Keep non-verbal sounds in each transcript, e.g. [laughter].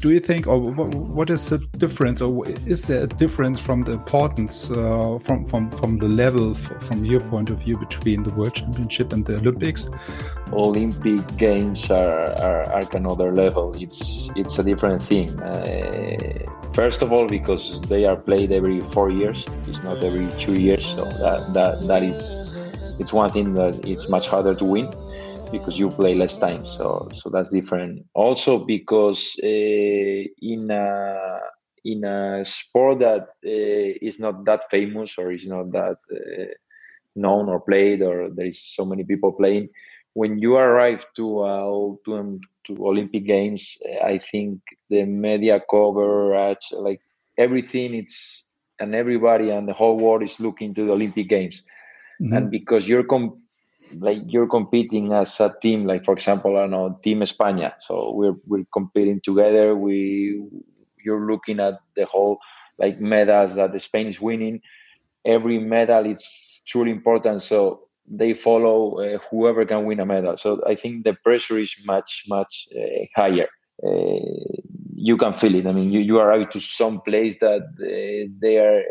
Do you think, or what, is the difference, or is there a difference from the importance, uh, from from from the level, from your point of view, between the World Championship and the Olympics? Olympic Games are, are, are another level. It's it's a different thing. Uh, first of all, because they are played every four years. It's not every two years, so that that that is it's one thing that it's much harder to win because you play less time. So so that's different. Also because uh, in a in a sport that uh, is not that famous or is not that uh, known or played or there is so many people playing, when you arrive to uh, to, um, to Olympic Games, I think the media coverage, like everything, it's and everybody and the whole world is looking to the Olympic Games. Mm-hmm. And because you're com- like you're competing as a team like for example i know team españa. So we're we're competing together. We you're looking at the whole like medals that the spain is winning. Every medal is truly important. So they follow uh, whoever can win a medal. So i think the pressure is much much uh, higher. Uh, you can feel it. I mean you, you arrive to some place that uh, they are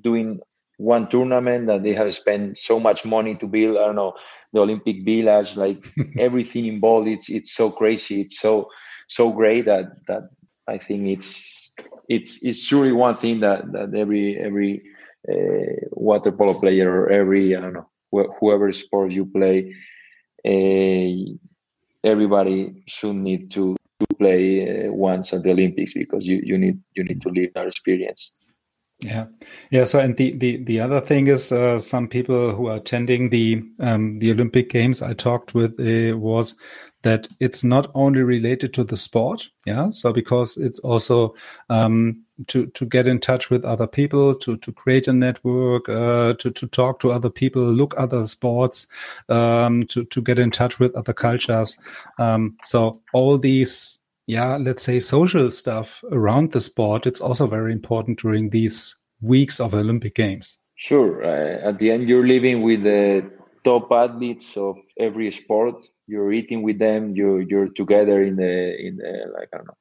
doing one tournament that they have spent so much money to build. I don't know the Olympic Village, like [laughs] everything involved. It's it's so crazy. It's so so great that that I think it's it's it's truly one thing that that every every uh, water polo player or every I don't know wh- whoever sport you play, uh, everybody should need to to play uh, once at the Olympics because you you need you need to live that experience. Yeah, yeah. So, and the the the other thing is, uh, some people who are attending the um, the Olympic Games I talked with uh, was that it's not only related to the sport. Yeah. So because it's also um, to to get in touch with other people, to to create a network, uh, to to talk to other people, look other sports, um, to to get in touch with other cultures. Um, so all these yeah, let's say social stuff around the sport, it's also very important during these weeks of Olympic Games. Sure. Uh, at the end, you're living with the top athletes of every sport. You're eating with them. You you're together in the in the like I don't know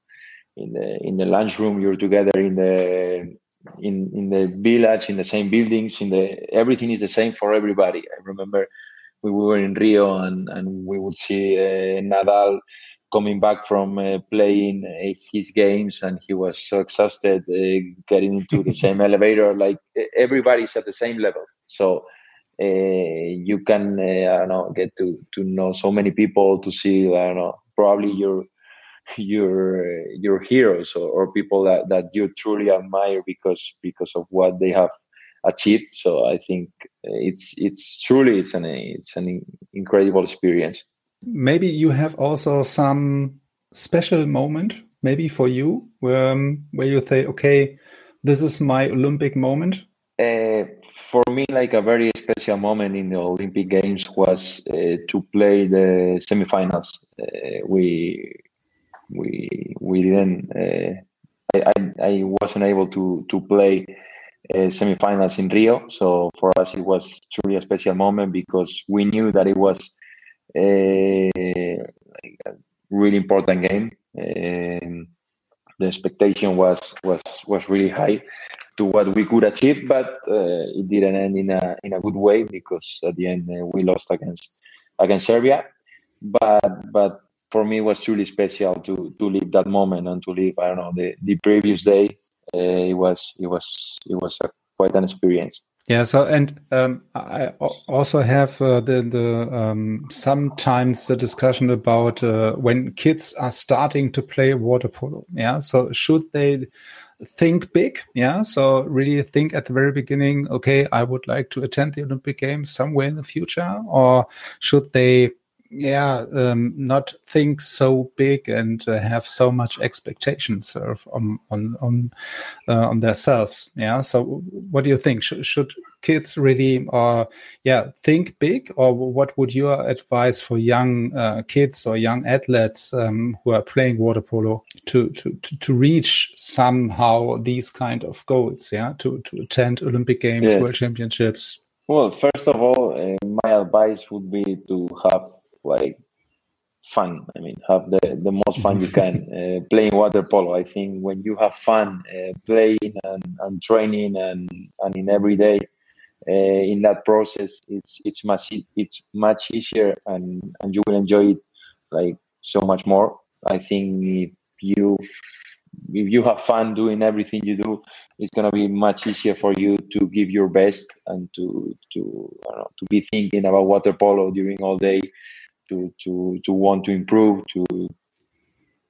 in the in the lunchroom. You're together in the in in the village in the same buildings. In the everything is the same for everybody. I remember we were in Rio and and we would see uh, Nadal coming back from uh, playing uh, his games and he was so exhausted uh, getting into the same [laughs] elevator like everybody's at the same level. So uh, you can uh, I don't know get to to know so many people to see I don't know probably your your your heroes or, or people that, that you truly admire because because of what they have achieved. So I think it's it's truly it's an it's an incredible experience maybe you have also some special moment maybe for you where, um, where you say okay this is my olympic moment. Uh, for me like a very special moment in the olympic games was uh, to play the semifinals. Uh, we we we didn't uh, I, I, I wasn't able to to play uh, semifinals in rio. So for us it was truly a special moment because we knew that it was like a really important game. Um, the expectation was was was really high to what we could achieve, but uh, it didn't end in a in a good way because at the end uh, we lost against against Serbia. But but for me, it was truly special to to live that moment and to live I don't know the the previous day. Uh, it was it was it was a, quite an experience. Yeah. So, and um, I also have uh, the the um, sometimes the discussion about uh, when kids are starting to play water polo. Yeah. So, should they think big? Yeah. So, really think at the very beginning. Okay, I would like to attend the Olympic Games somewhere in the future, or should they yeah, um, not think so big and uh, have so much expectations on on on uh, on themselves. Yeah. So, what do you think? Should, should kids really, uh, yeah, think big, or what would your advice for young uh, kids or young athletes um, who are playing water polo to, to to to reach somehow these kind of goals? Yeah, to to attend Olympic Games, yes. World Championships. Well, first of all, uh, my advice would be to have like fun. I mean, have the, the most fun you can [laughs] uh, playing water polo. I think when you have fun uh, playing and, and training and, and in every day, uh, in that process, it's it's much it's much easier and, and you will enjoy it like so much more. I think if you if you have fun doing everything you do, it's gonna be much easier for you to give your best and to to know, to be thinking about water polo during all day to to to want to improve to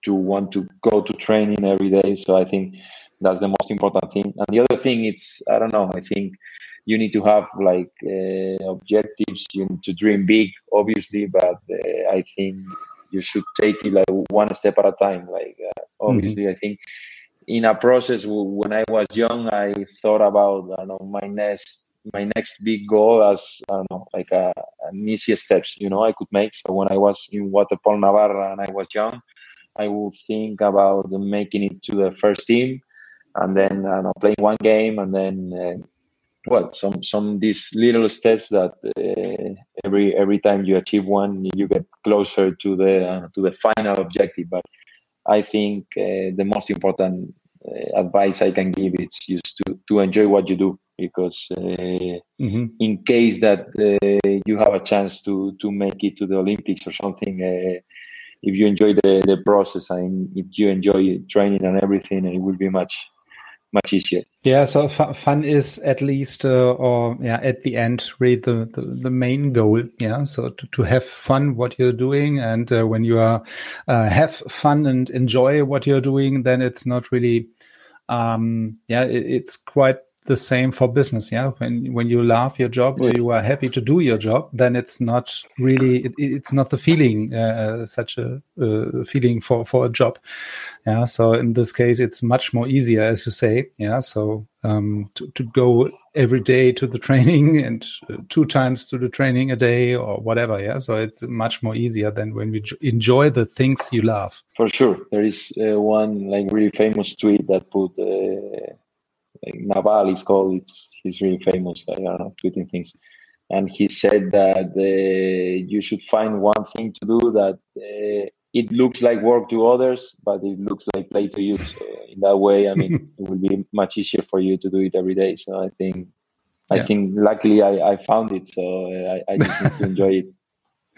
to want to go to training every day so i think that's the most important thing and the other thing it's i don't know i think you need to have like uh, objectives you need to dream big obviously but uh, i think you should take it like one step at a time like uh, obviously mm-hmm. i think in a process when i was young i thought about I know my next my next big goal as I don't know, like a, an easier steps, you know, I could make. So when I was in Waterpolo Navarra and I was young, I would think about making it to the first team, and then I know, playing one game, and then uh, well, some some these little steps that uh, every every time you achieve one, you get closer to the uh, to the final objective. But I think uh, the most important uh, advice I can give is just to to enjoy what you do because uh, mm-hmm. in case that uh, you have a chance to to make it to the Olympics or something, uh, if you enjoy the, the process and if you enjoy training and everything, it will be much much easier. Yeah, so fun is at least, uh, or yeah, at the end, really the, the, the, main goal. Yeah, so to, to have fun what you're doing, and uh, when you are uh, have fun and enjoy what you're doing, then it's not really, um, yeah, it, it's quite the same for business yeah? When when you love your job or you are happy to do your job then it's not really it, it's not the feeling uh, such a uh, feeling for for a job yeah? So in this case it's much more easier as you say yeah? So um, to, to go every day to the [laughs] training and uh, two times to the training a day or whatever yeah? So it's much more easier than when we enjoy the things you love. For sure. There is uh, one like really famous tweet that put uh, like Naval is called. It's he's really famous. I don't know tweeting things, and he said that uh, you should find one thing to do that uh, it looks like work to others, but it looks like play to you. So in that way, I mean, [laughs] it will be much easier for you to do it every day. So I think, I yeah. think, luckily, I, I found it. So I, I just need to enjoy it. [laughs]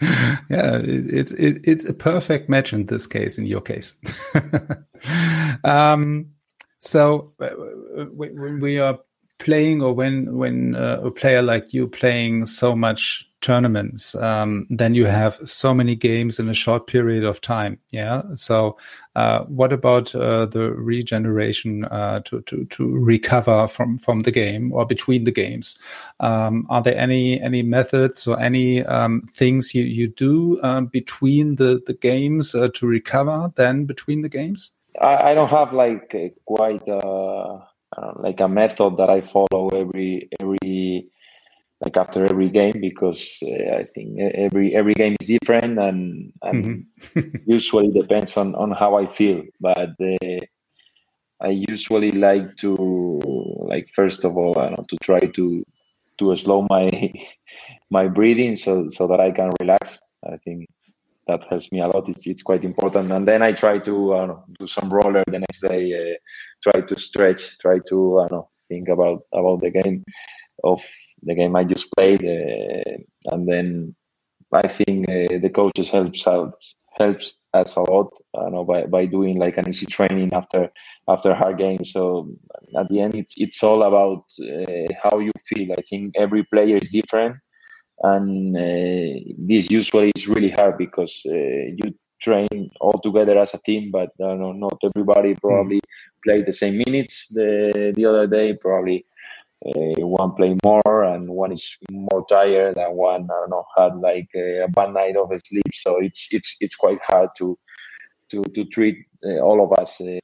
yeah, it's it, it's a perfect match in this case. In your case, [laughs] um, so uh, uh, when we are playing, or when when uh, a player like you playing so much tournaments, um, then you have so many games in a short period of time. Yeah. So, uh, what about uh, the regeneration uh, to to to recover from from the game or between the games? Um, are there any any methods or any um, things you you do um, between the the games to recover then between the games? I, I don't have like a, quite a, like a method that I follow every every like after every game because uh, I think every every game is different and, and mm-hmm. [laughs] usually depends on, on how I feel. But uh, I usually like to like first of all I know to try to to slow my [laughs] my breathing so so that I can relax. I think that helps me a lot. It's, it's quite important. And then I try to do some roller the next day, uh, try to stretch, try to know think about about the game of the game I just played, uh, and then I think uh, the coaches helps helps helps us a lot. I know by, by doing like an easy training after after hard games. So at the end, it's it's all about uh, how you feel. I think every player is different, and uh, this usually is really hard because uh, you train all together as a team, but know, not everybody probably mm. played the same minutes the the other day. Probably uh, one play more and one is more tired and one I don't know had like a bad night of sleep. So it's it's it's quite hard to to to treat uh, all of us uh,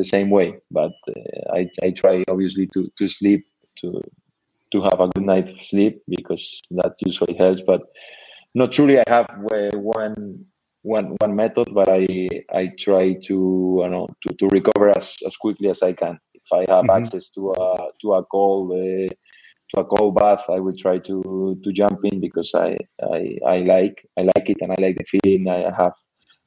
the same way. But uh, I I try obviously to to sleep to to have a good night of sleep because that usually helps. But not truly, I have one one one method, but I I try to you know to, to recover as, as quickly as I can. If I have mm-hmm. access to a to a cold uh, to a cold bath, I will try to to jump in because I, I I like I like it and I like the feeling I have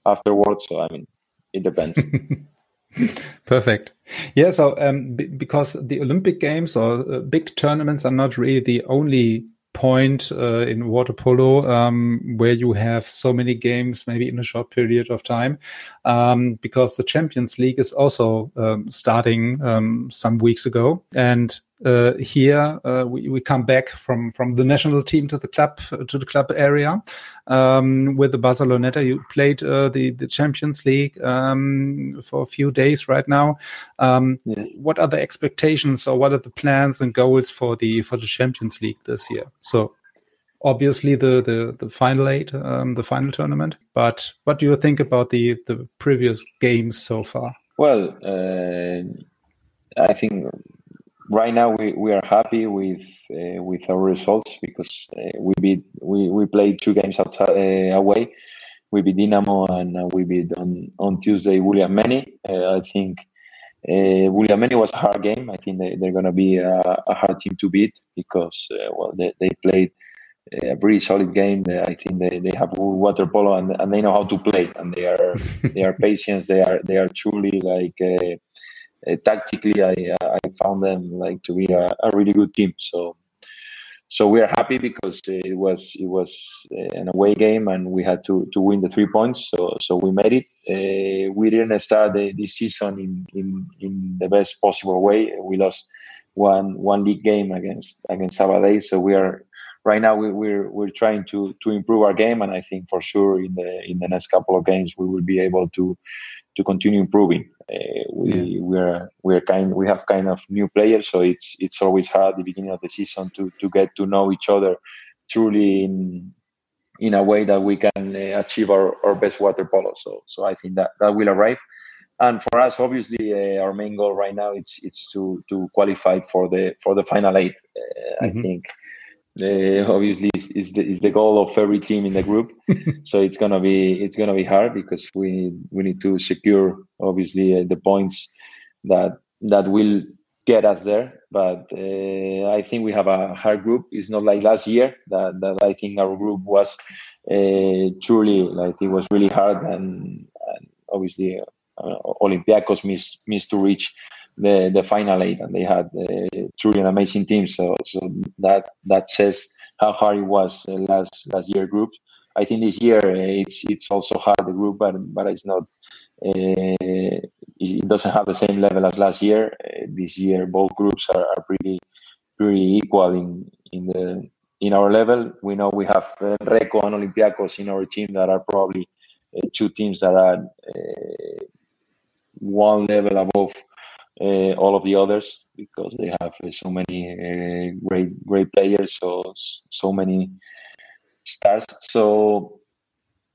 afterwards. So I mean, it depends. [laughs] [laughs] Perfect. Yeah. So, um, b- because the Olympic Games or uh, big tournaments are not really the only point uh, in water polo um, where you have so many games maybe in a short period of time um, because the champions league is also um, starting um, some weeks ago and uh, here uh, we, we come back from from the national team to the club to the club area um, with the Barceloneta. You played uh, the the Champions League um, for a few days right now. Um, yes. What are the expectations or what are the plans and goals for the for the Champions League this year? So obviously the the, the final eight, um, the final tournament. But what do you think about the the previous games so far? Well, uh, I think right now we, we are happy with uh, with our results because uh, we beat we, we played two games outside uh, away. We beat Dinamo and uh, we beat on on Tuesday Vouliagmeni. Uh, I think uh, Vouliagmeni was a hard game. I think they, they're going to be a, a, hard team to beat because uh, well they, they played a very solid game. I think they, they have water polo and, and they know how to play and they are [laughs] they are patient. They are they are truly like uh, tactically, I found them like to be a, a, really good team. So so we are happy because it was it was uh, an away game and we had to, to win the three points. So so we made it. Uh, we didn't start the, this season in, in in the best possible way. We lost one one league game against against Sabadell. So we are right now we, we're we're trying to to improve our game and I think for sure in the in the next couple of games we will be able to to continue improving. Uh, we yeah. we're we're kind we have kind of new players, so it's it's always hard at the beginning of the season to to get to know each other truly in in a way that we can uh, achieve our, our best water polo. So so I think that that will arrive. And for us, obviously, uh, our main goal right now it's it's to to qualify for the for the final eight. Uh, mm-hmm. I think uh, obviously is, is, the, is the goal of every team in the group. [laughs] So it's gonna be it's gonna be hard because we we need to secure obviously uh, the points that that will get us there. But uh, i think we have a hard group. It's not like last year that, that i think our group was uh, truly like it was really hard and, and obviously uh, olympiacos missed missed to reach the the final eight, and they had uh, truly an amazing team. So so that that says how hard it was uh, last last year group. I think this year uh, it's it's also hard the group, but but it's not. Uh, it doesn't have the same level as last year. Uh, this year, both groups are, are pretty pretty equal in in the in our level. We know we have uh, Recco and Olympiacos in our team that are probably two teams that are one level above uh, all of the others because they have uh, so many uh, great great players, so so many stars. So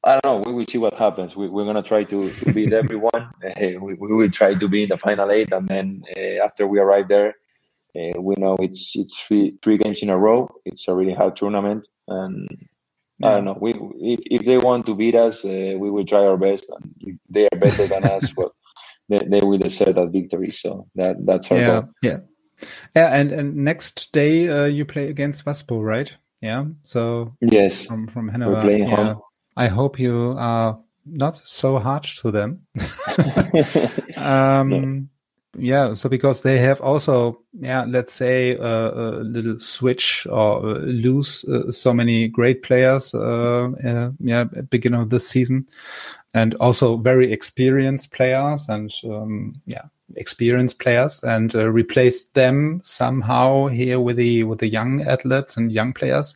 I don't know. We will see what happens. We, are gonna try to, to beat [laughs] everyone. we, we, will try to be in the final eight, and then after we arrive there, we know it's it's three three games in a row. It's a really hard tournament, and I don't know. We if, if they want to beat us, uh, we will try our best. And if they are better than us, [laughs] well, they, they will deserve that victory. So that that's our yeah, goal. Yeah, yeah. And and next day uh, you play against Waspo, right? Yeah. So yes, from from Hanover. yeah. Home. I hope you are not so hard to them. [laughs] [laughs] um, yeah, so because they have also, yeah, let's say uh, a little switch or uh, lose uh, so many great players, uh, uh, yeah, beginning of this season, and also very experienced players and um, yeah, experienced players, and uh, replace them somehow here with the with the young athletes and young players,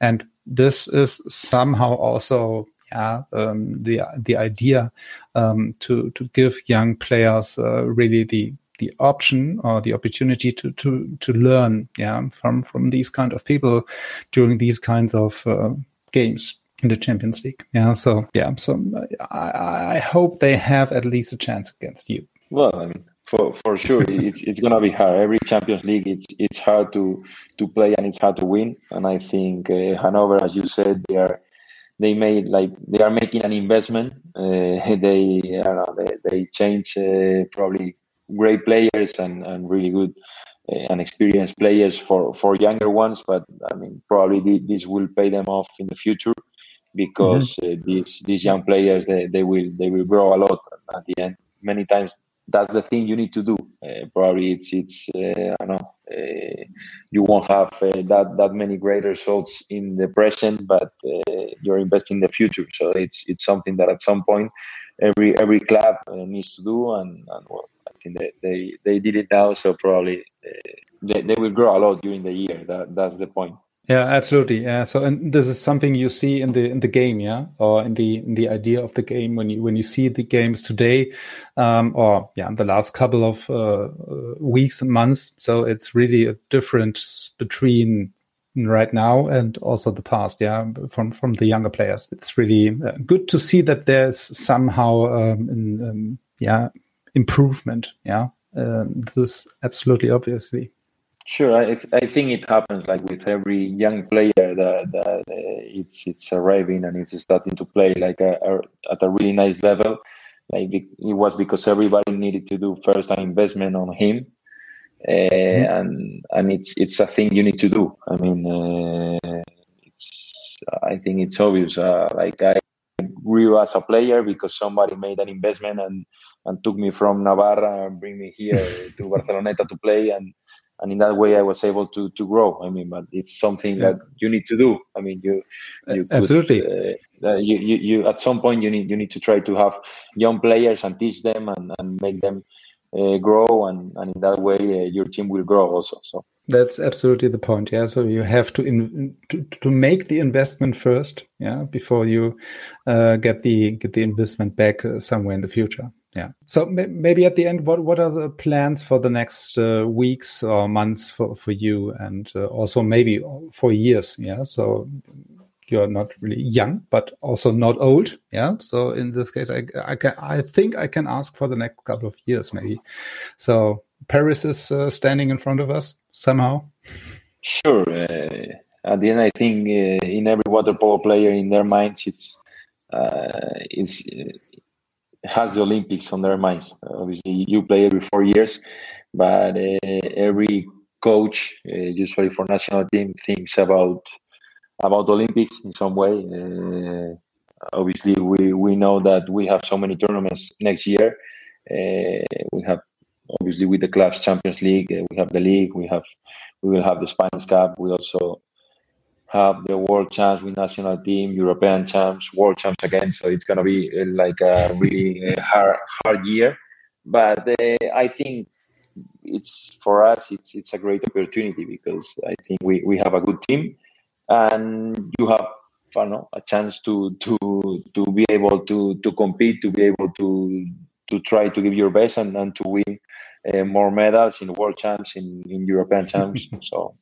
and this is somehow also um, the the idea um, to to give young players uh, really the the option or the opportunity to to to learn yeah from from these kind of people during these kinds of uh, games in the Champions League. Yeah, so yeah, so I, I hope they have at least a chance against you. Well, I mean, for for sure, it's it's gonna be hard. Every Champions League, it's it's hard to to play and it's hard to win. And I think uh, Hanover, as you said, they are they made like they are making an investment. Uh, [laughs] they I don't know they they change uh, probably great players and, and really good uh, and experienced players for for younger ones. But I mean probably this will pay them off in the future because mm-hmm. Uh, these these young players they, they will they will grow a lot at the end. Many times that's the thing you need to do. Uh, probably it's it's uh, I don't know you won't have uh, that that many great results in the present, but uh, you're investing in the future. So it's it's something that at some point every every club uh, needs to do, and, and well, I think they, they they did it now. So probably they, they will grow a lot during the year. That that's the point. Yeah, absolutely. Yeah. So, and this is something you see in the in the game, yeah, or in the in the idea of the game when you when you see the games today, um, or yeah, the last couple of uh, uh, weeks and months. So it's really a difference between right now and also the past. Yeah, from from the younger players. It's really uh, good to see that there's somehow um, um, yeah improvement. Yeah, um, this is absolutely obviously. Sure, I, I think it happens like with every young player that, that uh, it's it's arriving and it's starting to play like a, a, at a really nice level. Like it was because everybody needed to do first an investment on him, uh, mm-hmm. and and it's it's a thing you need to do. I mean, uh, it's I think it's obvious. Uh, like I grew as a player because somebody made an investment and and took me from Navarra and bring me here [laughs] to Barceloneta to play and and in that way I was able to to grow. I mean, but it's something yeah. that you need to do. I mean, you, you absolutely. Could, uh, you, you you at some point you need you need to try to have young players and teach them and, and make them uh, grow, and and in that way uh, your team will grow also. So that's absolutely the point. Yeah. So you have to in, to to make the investment first. Yeah, before you uh, get the get the investment back uh, somewhere in the future yeah. So maybe at the end what what are the plans for the next uh, weeks or months for for you and uh, also maybe for years? Yeah. So you're not really young but also not old. Yeah. So in this case i i, can, I think i can ask for the next couple of years maybe. So paris is uh, standing in front of us somehow. Sure. Uh, at the end i think uh, in every water polo player in their minds it's uh, it's has the Olympics on their minds. Obviously, you play every four years, but uh, every coach, uh, usually for national team, thinks about about Olympics in some way. Uh, obviously, we we know that we have so many tournaments next year. Uh, we have obviously with the clubs Champions League, uh, we have the league, we have we will have the Spanish Cup. We also have the world champs with national team, European champs, world champs again. So it's gonna be uh, like a really uh, hard hard year. But uh, I think it's for us it's it's a great opportunity because I think we, we have a good team and you have I know, a chance to to to be able to to compete, to be able to to try to give your best and, and to win uh, more medals in world champs in, in European champs. [laughs] so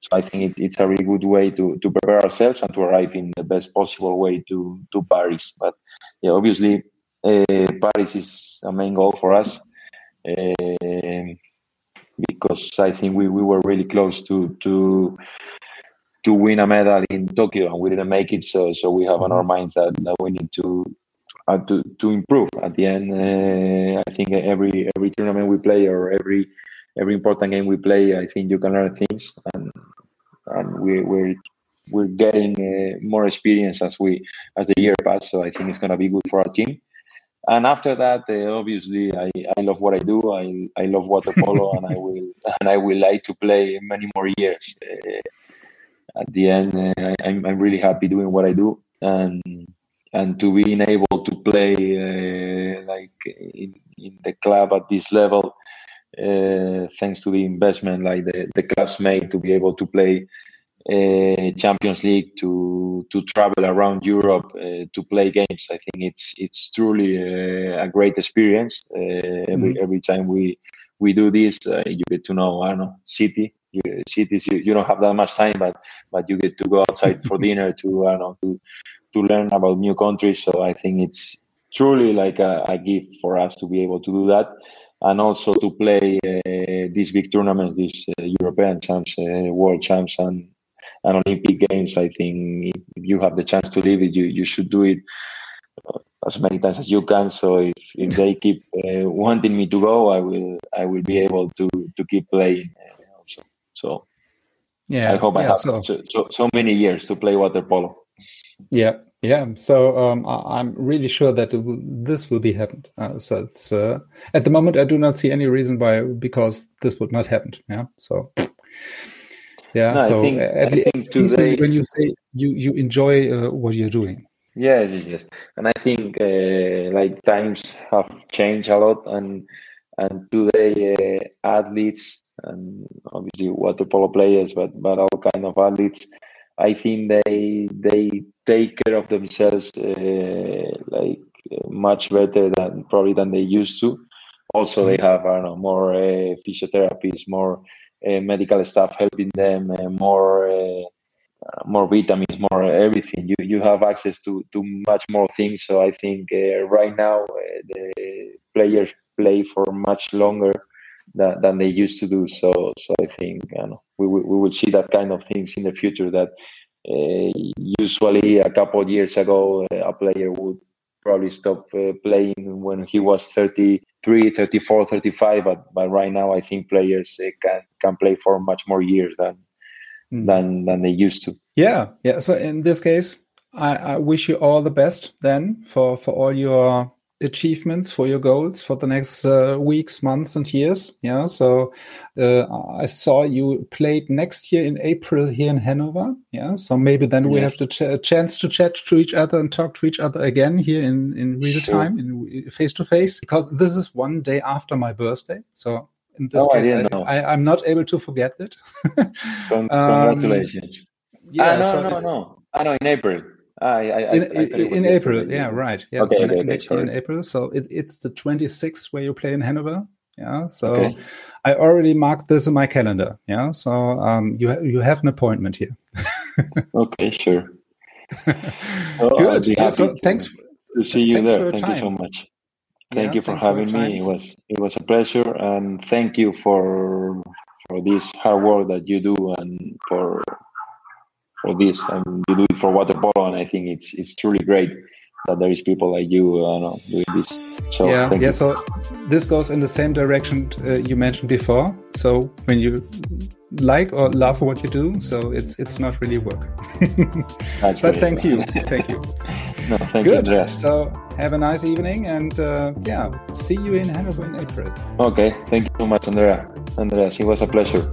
so I think it, it's a really good way to, to prepare ourselves and to arrive in the best possible way to, to Paris. But yeah, obviously, uh, Paris is a main goal for us uh, because I think we, we were really close to to to win a medal in Tokyo and we didn't make it. So so we have on our minds that, that we need to uh, to to improve. At the end, uh, I think every every tournament we play or every every important game we play, I think you can learn things, and and we, we're we're getting uh, more experience as we as the year passes. So I think it's going to be good for our team. and after that, uh, obviously, I, I love what I do. I, I love water polo, and I will [laughs] and I will like to play many more years. Uh, at the end, uh, I, I'm I'm really happy doing what I do, and and to being able to play uh, like in, in the club at this level, uh, thanks to the investment like the the clubs made to be able to play uh, Champions League to to travel around Europe uh, to play games. I think it's it's truly uh, a great experience. Uh, every mm-hmm. every time we we do this, uh, you get to know I don't know city. You, cities you, you don't have that much time, but but you get to go outside for [laughs] dinner to I don't know to to learn about new countries. So I think it's truly like a, a gift for us to be able to do that and also to play uh, these big tournaments, these uh, European champs, uh, world champs, and and Olympic Games, I think if you have the chance to live it, you, you should do it as many times as you can. So if, if they keep uh, wanting me to go, I will I will be able to to keep playing also. So yeah, I hope yeah, I have so. so so many years to play water polo. Yeah, yeah. So um, I'm really sure that will, this will be happened. Uh, so it's uh, at the moment I do not see any reason why because this would not happen. Yeah. So. Yeah. No, so think, at, least today, when you say you you enjoy uh, what you're doing. Yes, yes, yes. And I think uh, like times have changed a lot, and and today uh, athletes and obviously water polo players, but but all kind of athletes, I think they they take care of themselves uh, like much better than probably than they used to. Also, they mm-hmm. have I don't know more uh, physiotherapists, more uh, medical staff helping them, uh, more uh, more vitamins, more everything. You you have access to to much more things. So I think right now the players play for much longer than, than they used to do. So so I think you know, we we will see that kind of things in the future. That uh, usually a couple of years ago uh, a player would probably stop uh, playing when he was 33 34 35 but, but right now i think players uh, can can play for much more years than mm. than than they used to yeah yeah so in this case I, I wish you all the best then for for all your achievements for your goals for the next uh, weeks, months, and years. Yeah. So uh, I saw you played next year in April here in Hanover. Yeah. So maybe then yes. we have the ch- chance to chat to each other and talk to each other again here in in real sure. time, in face to face, because this is one day after my birthday. So in this oh, case, I, I, am not able to forget it. [laughs] Congratulations. Um, yeah. Ah, no, so no, no. I know in April. I, I, in, I in April, yeah, right. Yeah, okay, so okay, next year in April. So it, it's the 26th where you play in Hanover. Yeah, so okay. I already marked this in my calendar. Yeah, so um, you ha- you have an appointment here. [laughs] okay, sure. [laughs] well, Good. Yeah, so to, thanks to see you there. Thank you so much. Thank yeah, you for having for me. It was it was a pleasure, and thank you for for this hard work that you do and for for this and you do it for water polo and i think it's it's truly great that there is people like you uh, know, doing this so yeah yeah you. so this goes in the same direction uh, you mentioned before so when you like or love what you do so it's it's not really work [laughs] but great. thank you [laughs] thank you no thank Good. you Andreas. so have a nice evening and uh, yeah see you in hanover in april okay thank you so much andrea andreas it was a pleasure